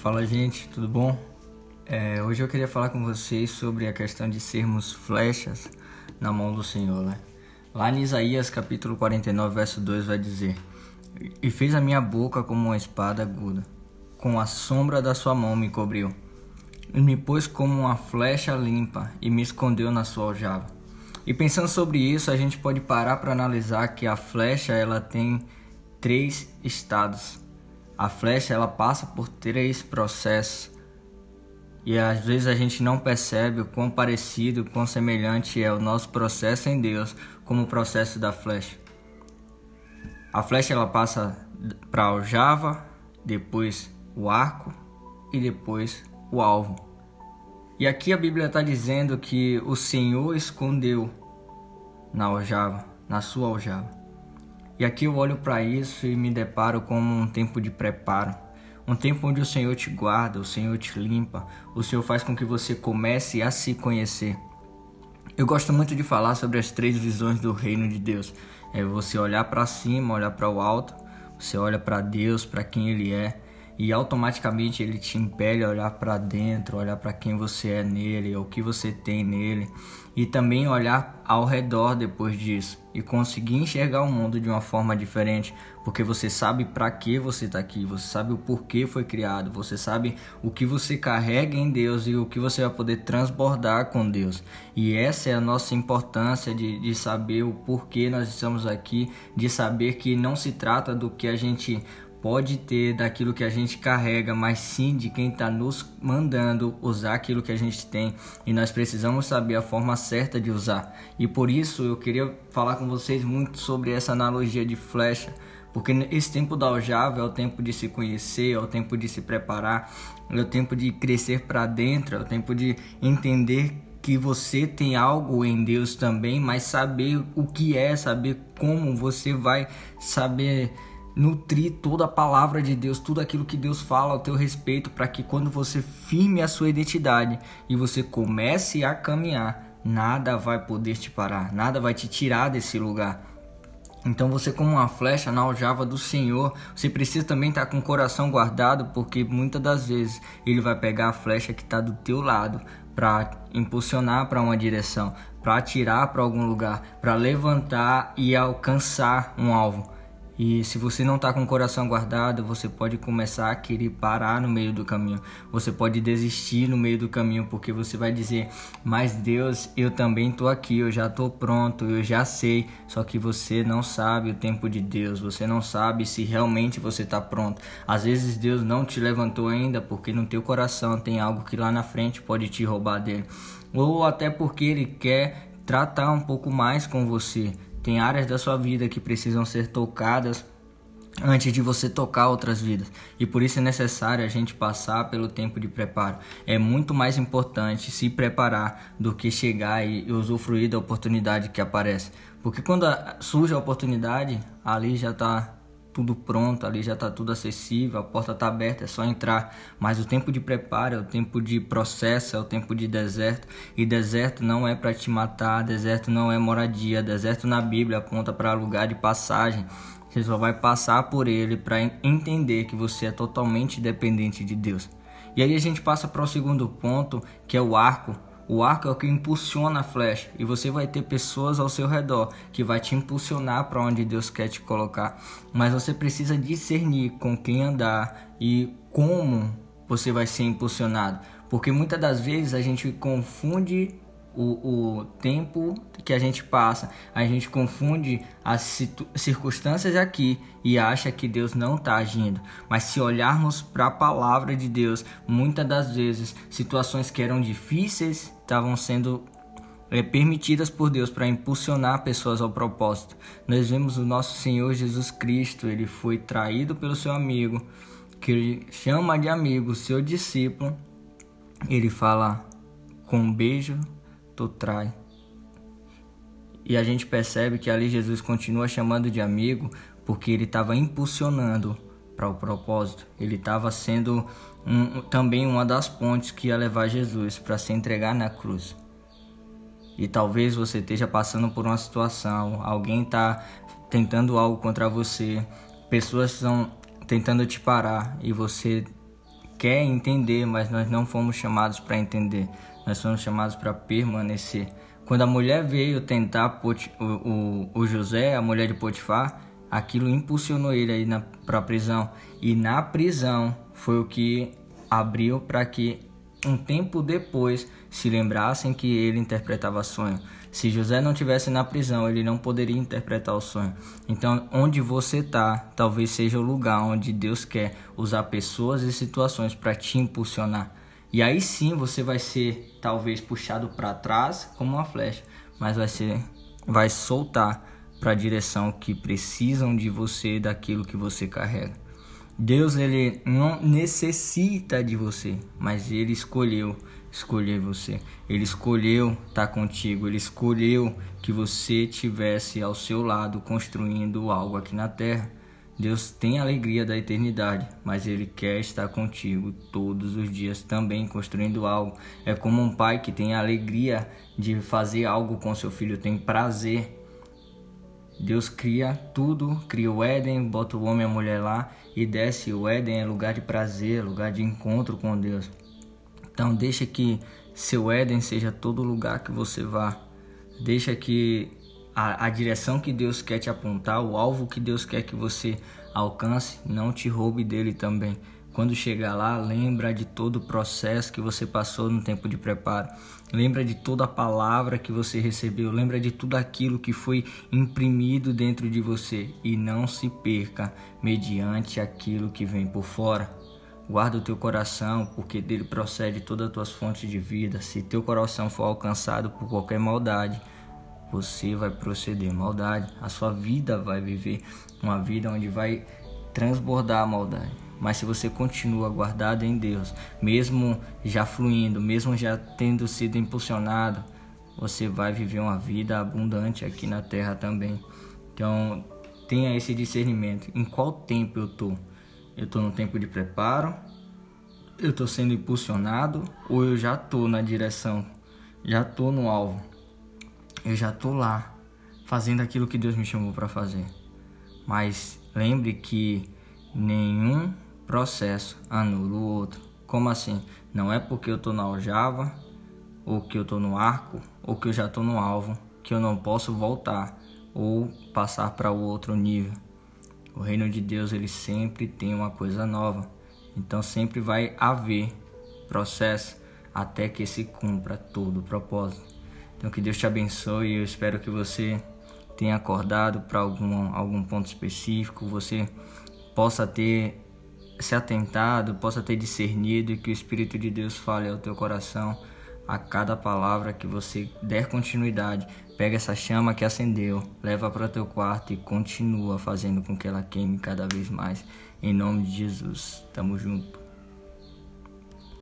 Fala gente, tudo bom? É, hoje eu queria falar com vocês sobre a questão de sermos flechas na mão do Senhor, né? Lá em Isaías capítulo 49, verso 2 vai dizer: E fez a minha boca como uma espada aguda, com a sombra da sua mão me cobriu, e me pôs como uma flecha limpa e me escondeu na sua aljava. E pensando sobre isso, a gente pode parar para analisar que a flecha ela tem três estados a flecha ela passa por três processos e às vezes a gente não percebe o quão parecido, quão semelhante é o nosso processo em Deus como o processo da flecha. A flecha ela passa para a aljava, depois o arco e depois o alvo. E aqui a Bíblia está dizendo que o Senhor escondeu na aljava, na sua aljava. E aqui eu olho para isso e me deparo como um tempo de preparo. Um tempo onde o Senhor te guarda, o Senhor te limpa, o Senhor faz com que você comece a se conhecer. Eu gosto muito de falar sobre as três visões do reino de Deus. É você olhar para cima, olhar para o alto, você olha para Deus, para quem Ele é, e automaticamente Ele te impele a olhar para dentro, olhar para quem você é nele, o que você tem nele, e também olhar ao redor depois disso e conseguir enxergar o mundo de uma forma diferente, porque você sabe para que você está aqui, você sabe o porquê foi criado, você sabe o que você carrega em Deus e o que você vai poder transbordar com Deus. E essa é a nossa importância de, de saber o porquê nós estamos aqui, de saber que não se trata do que a gente pode ter daquilo que a gente carrega, mas sim de quem está nos mandando usar aquilo que a gente tem e nós precisamos saber a forma certa de usar. E por isso eu queria falar com vocês muito sobre essa analogia de flecha, porque esse tempo da aljava é o tempo de se conhecer, é o tempo de se preparar, é o tempo de crescer para dentro, é o tempo de entender que você tem algo em Deus também, mas saber o que é, saber como você vai saber nutrir toda a palavra de Deus, tudo aquilo que Deus fala ao teu respeito, para que quando você firme a sua identidade e você comece a caminhar, nada vai poder te parar, nada vai te tirar desse lugar. Então você como uma flecha na aljava do Senhor, você precisa também estar com o coração guardado, porque muitas das vezes ele vai pegar a flecha que está do teu lado para impulsionar para uma direção, para atirar para algum lugar, para levantar e alcançar um alvo. E se você não está com o coração guardado, você pode começar a querer parar no meio do caminho. Você pode desistir no meio do caminho, porque você vai dizer: Mas Deus, eu também estou aqui, eu já estou pronto, eu já sei. Só que você não sabe o tempo de Deus, você não sabe se realmente você está pronto. Às vezes Deus não te levantou ainda, porque no teu coração tem algo que lá na frente pode te roubar dele. Ou até porque Ele quer tratar um pouco mais com você tem áreas da sua vida que precisam ser tocadas antes de você tocar outras vidas. E por isso é necessário a gente passar pelo tempo de preparo. É muito mais importante se preparar do que chegar e usufruir da oportunidade que aparece. Porque quando surge a oportunidade, ali já está tudo pronto, ali já está tudo acessível, a porta está aberta, é só entrar. Mas o tempo de preparo é o tempo de processo, é o tempo de deserto. E deserto não é para te matar, deserto não é moradia, deserto na Bíblia aponta para lugar de passagem. Você só vai passar por ele para entender que você é totalmente dependente de Deus. E aí a gente passa para o segundo ponto, que é o arco o arco é o que impulsiona a flecha e você vai ter pessoas ao seu redor que vai te impulsionar para onde Deus quer te colocar. Mas você precisa discernir com quem andar e como você vai ser impulsionado, porque muitas das vezes a gente confunde o, o tempo que a gente passa, a gente confunde as circunstâncias aqui e acha que Deus não está agindo. Mas se olharmos para a palavra de Deus, muitas das vezes situações que eram difíceis estavam sendo é, permitidas por Deus para impulsionar pessoas ao propósito. Nós vemos o nosso Senhor Jesus Cristo, ele foi traído pelo seu amigo, que ele chama de amigo, seu discípulo. Ele fala com um beijo tu trai. E a gente percebe que ali Jesus continua chamando de amigo porque ele estava impulsionando para o propósito. Ele estava sendo um, também uma das pontes que ia levar Jesus para se entregar na cruz. E talvez você esteja passando por uma situação, alguém está tentando algo contra você, pessoas estão tentando te parar e você quer entender, mas nós não fomos chamados para entender. Nós fomos chamados para permanecer. Quando a mulher veio tentar o, o, o José, a mulher de Potifar, aquilo impulsionou ele aí para a prisão. E na prisão foi o que abriu para que um tempo depois se lembrassem que ele interpretava sonho. Se José não tivesse na prisão, ele não poderia interpretar o sonho. Então, onde você está, talvez seja o lugar onde Deus quer usar pessoas e situações para te impulsionar. E aí sim você vai ser talvez puxado para trás como uma flecha, mas vai ser vai soltar para a direção que precisam de você daquilo que você carrega. Deus ele não necessita de você, mas ele escolheu escolher você. Ele escolheu estar tá contigo, ele escolheu que você tivesse ao seu lado construindo algo aqui na terra. Deus tem a alegria da eternidade, mas Ele quer estar contigo todos os dias também construindo algo. É como um pai que tem a alegria de fazer algo com seu filho, tem prazer Deus cria tudo, cria o Éden, bota o homem e a mulher lá e desce. O Éden é lugar de prazer, lugar de encontro com Deus. Então deixa que seu Éden seja todo lugar que você vá. Deixa que a, a direção que Deus quer te apontar, o alvo que Deus quer que você alcance, não te roube dele também. Quando chegar lá, lembra de todo o processo que você passou no tempo de preparo. Lembra de toda a palavra que você recebeu, lembra de tudo aquilo que foi imprimido dentro de você e não se perca mediante aquilo que vem por fora. Guarda o teu coração, porque dele procede todas as tuas fontes de vida. Se teu coração for alcançado por qualquer maldade, você vai proceder maldade. A sua vida vai viver uma vida onde vai transbordar a maldade. Mas se você continua guardado em Deus, mesmo já fluindo, mesmo já tendo sido impulsionado, você vai viver uma vida abundante aqui na terra também. Então, tenha esse discernimento. Em qual tempo eu tô? Eu tô no tempo de preparo? Eu tô sendo impulsionado ou eu já tô na direção? Já tô no alvo? Eu já tô lá fazendo aquilo que Deus me chamou para fazer. Mas lembre que nenhum processo anula o outro. Como assim? Não é porque eu estou na aljava, ou que eu estou no arco, ou que eu já estou no alvo, que eu não posso voltar ou passar para o outro nível. O reino de Deus ele sempre tem uma coisa nova, então sempre vai haver processo até que se cumpra todo o propósito. Então que Deus te abençoe e eu espero que você tenha acordado para algum, algum ponto específico, você possa ter se atentado, possa ter discernido e que o Espírito de Deus fale ao teu coração a cada palavra que você der continuidade. Pega essa chama que acendeu, leva para o teu quarto e continua fazendo com que ela queime cada vez mais. Em nome de Jesus. Tamo junto.